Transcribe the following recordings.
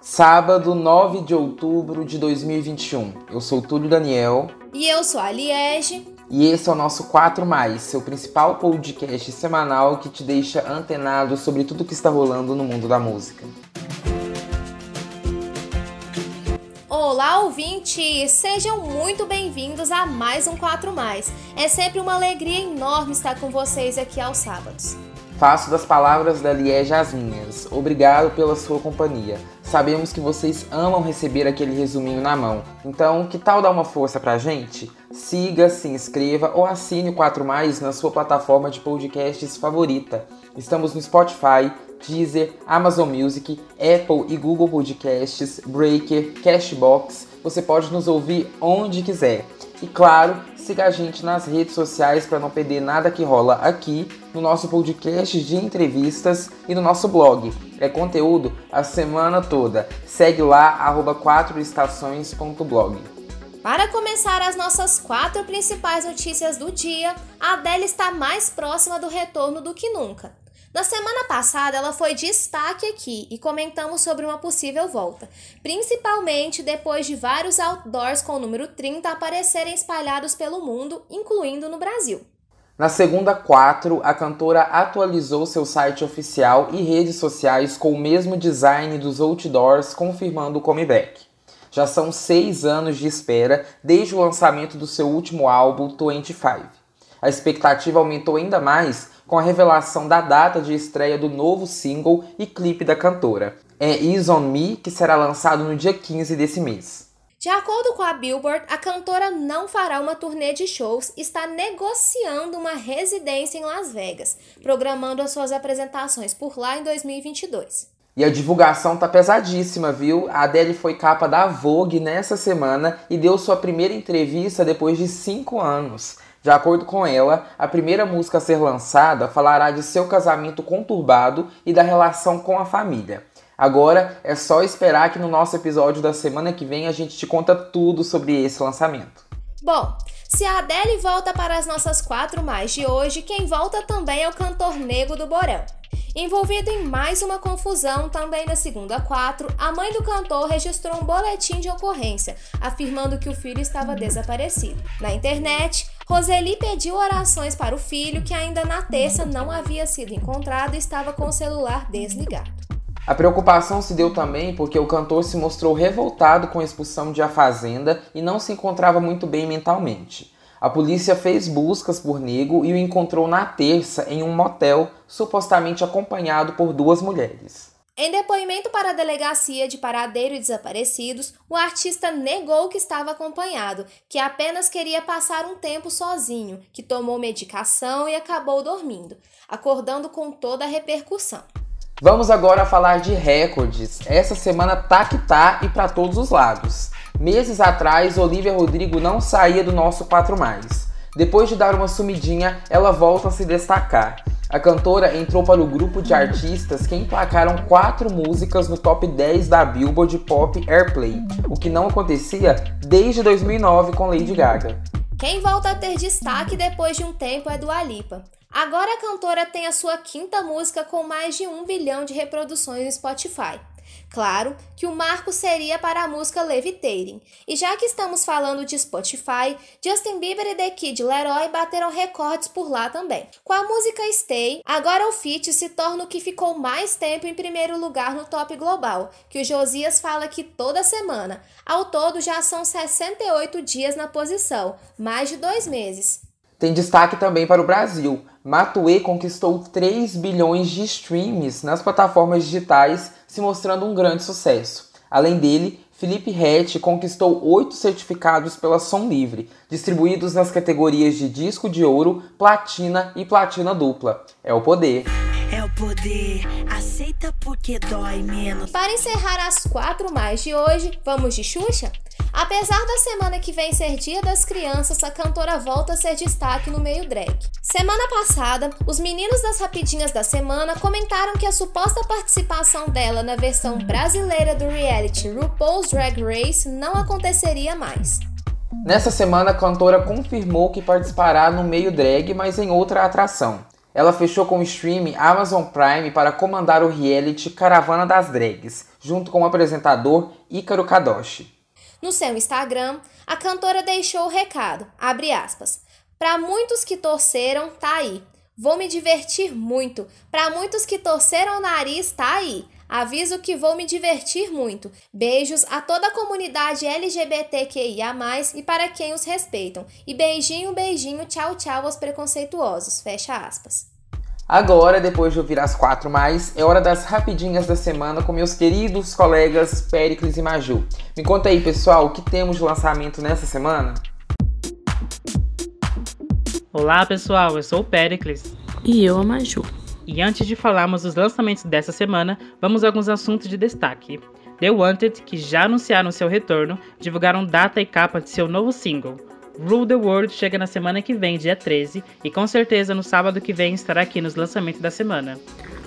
Sábado, 9 de outubro de 2021. Eu sou Túlio Daniel. E eu sou a Liege. E esse é o nosso 4 Mais, seu principal podcast semanal que te deixa antenado sobre tudo que está rolando no mundo da música. Olá, ouvintes! Sejam muito bem-vindos a mais um 4 Mais. É sempre uma alegria enorme estar com vocês aqui aos sábados. Faço das palavras da Liege as minhas. Obrigado pela sua companhia. Sabemos que vocês amam receber aquele resuminho na mão. Então, que tal dar uma força pra gente? Siga, se inscreva ou assine o 4 Mais na sua plataforma de podcasts favorita. Estamos no Spotify, Deezer, Amazon Music, Apple e Google Podcasts, Breaker, Cashbox. Você pode nos ouvir onde quiser. E claro, siga a gente nas redes sociais para não perder nada que rola aqui no nosso podcast de entrevistas e no nosso blog. É conteúdo a semana toda. Segue lá, arroba 4estações.blog. Para começar as nossas quatro principais notícias do dia, a Adele está mais próxima do retorno do que nunca. Na semana passada, ela foi destaque aqui e comentamos sobre uma possível volta, principalmente depois de vários outdoors com o número 30 aparecerem espalhados pelo mundo, incluindo no Brasil. Na segunda 4, a cantora atualizou seu site oficial e redes sociais com o mesmo design dos outdoors, confirmando o comeback. Já são seis anos de espera desde o lançamento do seu último álbum, 25. A expectativa aumentou ainda mais com a revelação da data de estreia do novo single e clipe da cantora. É Is On Me, que será lançado no dia 15 desse mês. De acordo com a Billboard, a cantora não fará uma turnê de shows e está negociando uma residência em Las Vegas, programando as suas apresentações por lá em 2022. E a divulgação tá pesadíssima, viu? A Adele foi capa da Vogue nessa semana e deu sua primeira entrevista depois de cinco anos. De acordo com ela, a primeira música a ser lançada falará de seu casamento conturbado e da relação com a família. Agora é só esperar que no nosso episódio da semana que vem a gente te conta tudo sobre esse lançamento. Bom, se a Adele volta para as nossas quatro mais de hoje, quem volta também é o cantor Nego do Borão. Envolvido em mais uma confusão, também na segunda quatro, a mãe do cantor registrou um boletim de ocorrência, afirmando que o filho estava desaparecido. Na internet, Roseli pediu orações para o filho, que ainda na terça não havia sido encontrado e estava com o celular desligado. A preocupação se deu também porque o cantor se mostrou revoltado com a expulsão de A Fazenda e não se encontrava muito bem mentalmente. A polícia fez buscas por Nego e o encontrou na terça em um motel, supostamente acompanhado por duas mulheres. Em depoimento para a delegacia de paradeiro e desaparecidos, o artista negou que estava acompanhado, que apenas queria passar um tempo sozinho, que tomou medicação e acabou dormindo, acordando com toda a repercussão. Vamos agora falar de recordes. Essa semana tá que tá e para todos os lados. Meses atrás, Olivia Rodrigo não saía do nosso 4 mais. Depois de dar uma sumidinha, ela volta a se destacar. A cantora entrou para o grupo de artistas que emplacaram quatro músicas no top 10 da Billboard Pop Airplay, o que não acontecia desde 2009 com Lady Gaga. Quem volta a ter destaque depois de um tempo é Dua Lipa. Agora a cantora tem a sua quinta música com mais de um bilhão de reproduções no Spotify. Claro que o marco seria para a música Levitating. E já que estamos falando de Spotify, Justin Bieber e The Kid Leroy bateram recordes por lá também. Com a música Stay, agora o feat se torna o que ficou mais tempo em primeiro lugar no top global, que o Josias fala que toda semana. Ao todo já são 68 dias na posição, mais de dois meses. Tem destaque também para o Brasil. Matue conquistou 3 bilhões de streams nas plataformas digitais se mostrando um grande sucesso. Além dele, Felipe Rett conquistou oito certificados pela Som Livre, distribuídos nas categorias de disco de ouro, platina e platina dupla. É o poder. É o poder, aceita porque dói menos. Para encerrar as quatro mais de hoje, vamos de Xuxa? Apesar da semana que vem ser Dia das Crianças, a cantora volta a ser destaque no meio drag. Semana passada, os meninos das Rapidinhas da Semana comentaram que a suposta participação dela na versão brasileira do reality RuPaul's Drag Race não aconteceria mais. Nessa semana, a cantora confirmou que participará no meio drag, mas em outra atração. ela fechou com o streaming Amazon Prime para comandar o reality Caravana das Drags, junto com o apresentador Ícaro Kadoshi. No seu Instagram, a cantora deixou o recado, abre aspas, para muitos que torceram, tá aí. Vou me divertir muito. Para muitos que torceram o nariz, tá aí. Aviso que vou me divertir muito. Beijos a toda a comunidade LGBTQIA+, e para quem os respeitam. E beijinho, beijinho, tchau, tchau aos preconceituosos. Fecha aspas. Agora, depois de ouvir as quatro mais, é hora das rapidinhas da semana com meus queridos colegas Pericles e Maju. Me conta aí, pessoal, o que temos de lançamento nessa semana? Olá, pessoal, eu sou o Pericles. E eu, a Maju. E antes de falarmos dos lançamentos dessa semana, vamos a alguns assuntos de destaque. The Wanted, que já anunciaram seu retorno, divulgaram data e capa de seu novo single. Rule the World chega na semana que vem, dia 13, e com certeza no sábado que vem estará aqui nos lançamentos da semana.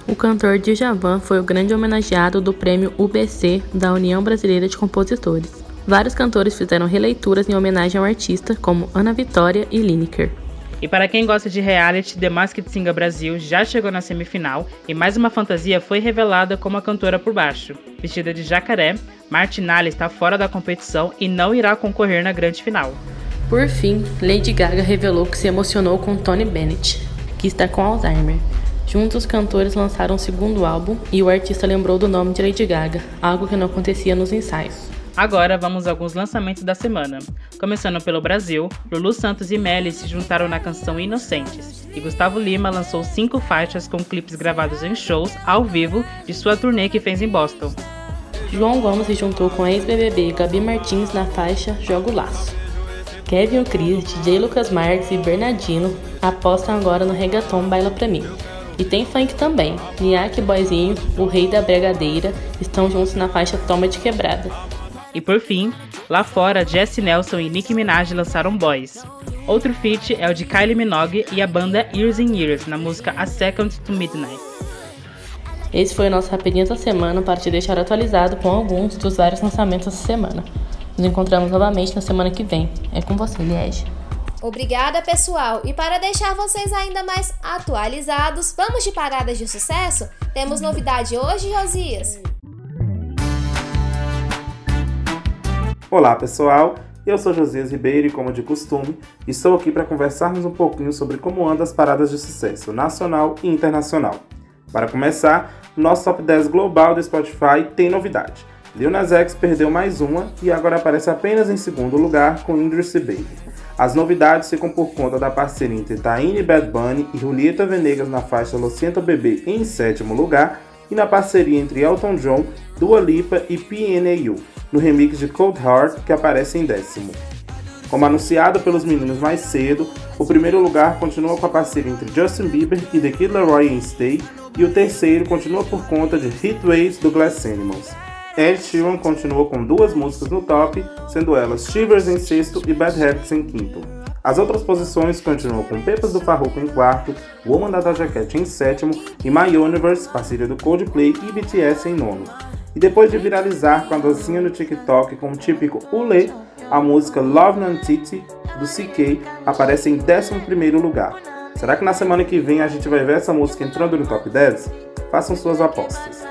O cantor Djavan foi o grande homenageado do prêmio UBC da União Brasileira de Compositores. Vários cantores fizeram releituras em homenagem ao artista, como Ana Vitória e Lineker. E para quem gosta de reality, The Masked Singer Brasil já chegou na semifinal e mais uma fantasia foi revelada como a cantora por baixo. Vestida de jacaré, Martinalli está fora da competição e não irá concorrer na grande final. Por fim, Lady Gaga revelou que se emocionou com Tony Bennett, que está com Alzheimer. Juntos, os cantores lançaram um segundo álbum e o artista lembrou do nome de Lady Gaga, algo que não acontecia nos ensaios. Agora vamos a alguns lançamentos da semana. Começando pelo Brasil, Lulu Santos e Melly se juntaram na canção Inocentes, e Gustavo Lima lançou cinco faixas com clipes gravados em shows ao vivo de sua turnê que fez em Boston. João Gomes se juntou com a ex-BBB Gabi Martins na faixa Jogo Laço. Kevin Cris, DJ Lucas Marques e Bernardino apostam agora no reggaeton Baila Pra Mim. E tem funk também. Niak Boizinho, o rei da bregadeira, estão juntos na faixa Toma de Quebrada. E por fim, lá fora, Jesse Nelson e Nicki Minaj lançaram Boys. Outro feat é o de Kylie Minogue e a banda Years and Years na música A Second to Midnight. Esse foi o nosso Rapidinho da Semana para te deixar atualizado com alguns dos vários lançamentos dessa semana. Nos encontramos novamente na semana que vem. É com você, Liege. Obrigada, pessoal! E para deixar vocês ainda mais atualizados, vamos de paradas de sucesso? Temos novidade hoje, Josias? Olá pessoal, eu sou Josias Ribeiro e, como de costume, estou aqui para conversarmos um pouquinho sobre como andam as paradas de sucesso nacional e internacional. Para começar, nosso top 10 global do Spotify tem novidade. Lil Nas X perdeu mais uma e agora aparece apenas em segundo lugar com Industry Baby. As novidades ficam por conta da parceria entre Taine Bad Bunny e Julieta Venegas na faixa Lo Siento Bebê em sétimo lugar e na parceria entre Elton John, Dua Lipa e PNAU no remix de Cold Heart, que aparece em décimo. Como anunciado pelos meninos mais cedo, o primeiro lugar continua com a parceria entre Justin Bieber e The Kid Laroi em Stay, e o terceiro continua por conta de Hit Waves do Glass Animals. Ed Sheeran continua com duas músicas no top, sendo elas Shivers em sexto e Bad Habits em quinto. As outras posições continuam com Pepas do Farruko em quarto, Woman da Doja Cat em sétimo e My Universe, parceria do Coldplay e BTS em nono. E depois de viralizar com a dancinha no TikTok com o típico Ule, a música Love Nantiti do CK aparece em 11 lugar. Será que na semana que vem a gente vai ver essa música entrando no top 10? Façam suas apostas.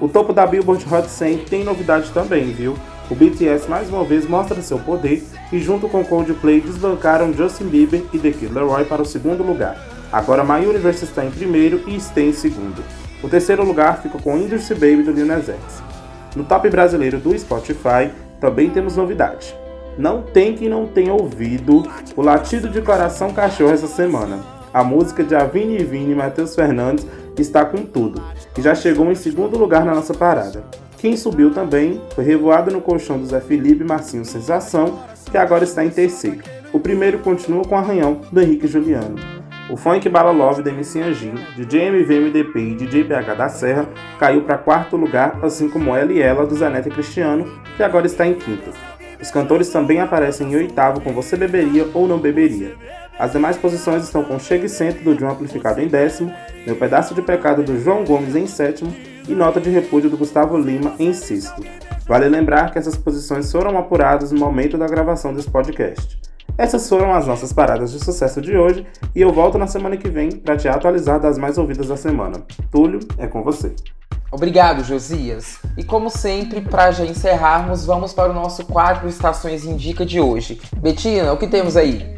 O topo da Billboard Hot 100 tem novidade também, viu? O BTS mais uma vez mostra seu poder e junto com Coldplay desbancaram Justin Bieber e The Kid Laroi para o segundo lugar. Agora My Universe está em primeiro e Stay em segundo. O terceiro lugar fica com Industry Baby do Lil Nas X. No top brasileiro do Spotify também temos novidade. Não tem quem não tenha ouvido o latido de coração cachorro essa semana. A música de Avini e Vini e Matheus Fernandes está com tudo e já chegou em segundo lugar na nossa parada. Quem subiu também foi revoado no colchão do Zé Felipe Marcinho Sensação, que agora está em terceiro. O primeiro continua com Arranhão, do Henrique Juliano. O funk Bala Love da MC Anjinho, DJ MVMDP e DJ PH da Serra caiu para quarto lugar, assim como Ela e Ela do Zanete Cristiano, que agora está em quinto. Os cantores também aparecem em oitavo com Você Beberia ou Não Beberia. As demais posições estão com Chega e Centro do John Amplificado em décimo, Meu Pedaço de Pecado do João Gomes em sétimo e Nota de Repúdio do Gustavo Lima em sexto. Vale lembrar que essas posições foram apuradas no momento da gravação desse podcast. Essas foram as nossas paradas de sucesso de hoje e eu volto na semana que vem para te atualizar das mais ouvidas da semana. Túlio, é com você. Obrigado, Josias. E como sempre, para já encerrarmos, vamos para o nosso quadro Estações Indica de hoje. Betina, o que temos aí?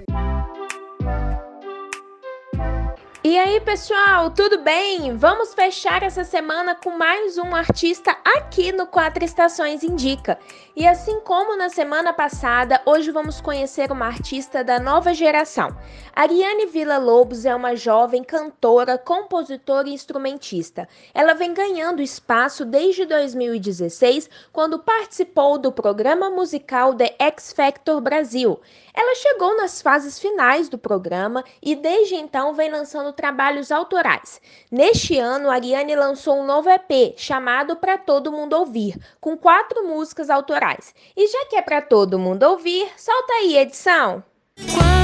E aí, pessoal, tudo bem? Vamos fechar essa semana com mais um artista aqui no Quatro Estações Indica. E assim como na semana passada, hoje vamos conhecer uma artista da nova geração. Ariane Villa Lobos é uma jovem cantora, compositora e instrumentista. Ela vem ganhando espaço desde 2016, quando participou do programa musical The X Factor Brasil. Ela chegou nas fases finais do programa e desde então vem lançando trabalhos autorais. Neste ano, Ariane lançou um novo EP chamado Para Todo Mundo Ouvir, com quatro músicas autorais. E já que é para todo mundo ouvir, solta aí, edição! Quantas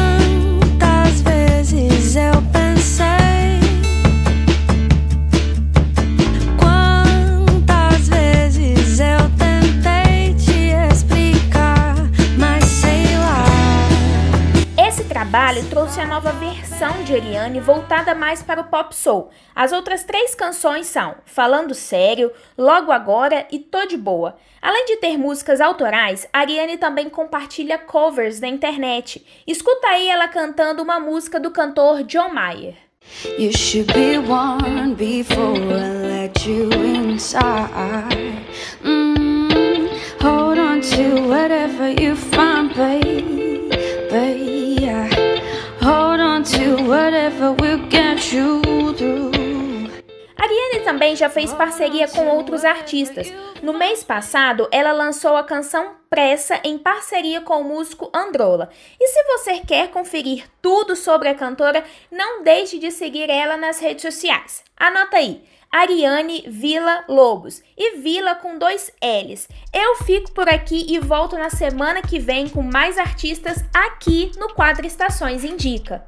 trabalho trouxe a nova versão de Eliane voltada mais para o pop soul. As outras três canções são Falando Sério, Logo Agora e Tô de Boa. Além de ter músicas autorais, Ariane também compartilha covers na internet. Escuta aí ela cantando uma música do cantor John Mayer. You should be before I let you inside. Mm, hold on to whatever you find, babe, Ariane também já fez parceria com outros artistas. No mês passado, ela lançou a canção Pressa em parceria com o músico Androla. E se você quer conferir tudo sobre a cantora, não deixe de seguir ela nas redes sociais. Anota aí. Ariane Vila Lobos e Vila com dois L's. Eu fico por aqui e volto na semana que vem com mais artistas aqui no Quadro Estações Indica.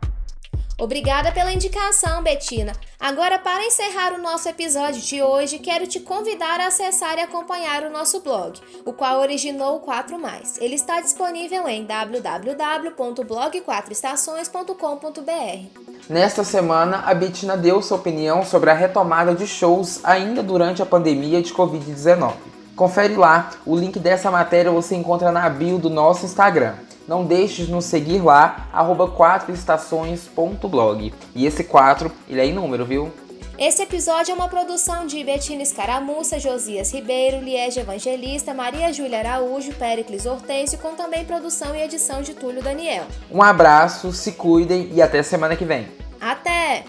Obrigada pela indicação, Betina. Agora, para encerrar o nosso episódio de hoje, quero te convidar a acessar e acompanhar o nosso blog, o qual originou o 4 Mais. Ele está disponível em www.blog4estações.com.br. Nesta semana, a Betina deu sua opinião sobre a retomada de shows ainda durante a pandemia de Covid-19. Confere lá, o link dessa matéria você encontra na bio do nosso Instagram. Não deixe de nos seguir lá, arroba 4estações.blog. E esse 4, ele é em número, viu? Esse episódio é uma produção de Betina Escaramuça, Josias Ribeiro, Liege Evangelista, Maria Júlia Araújo, Péricles Hortêncio, com também produção e edição de Túlio Daniel. Um abraço, se cuidem e até semana que vem. Até!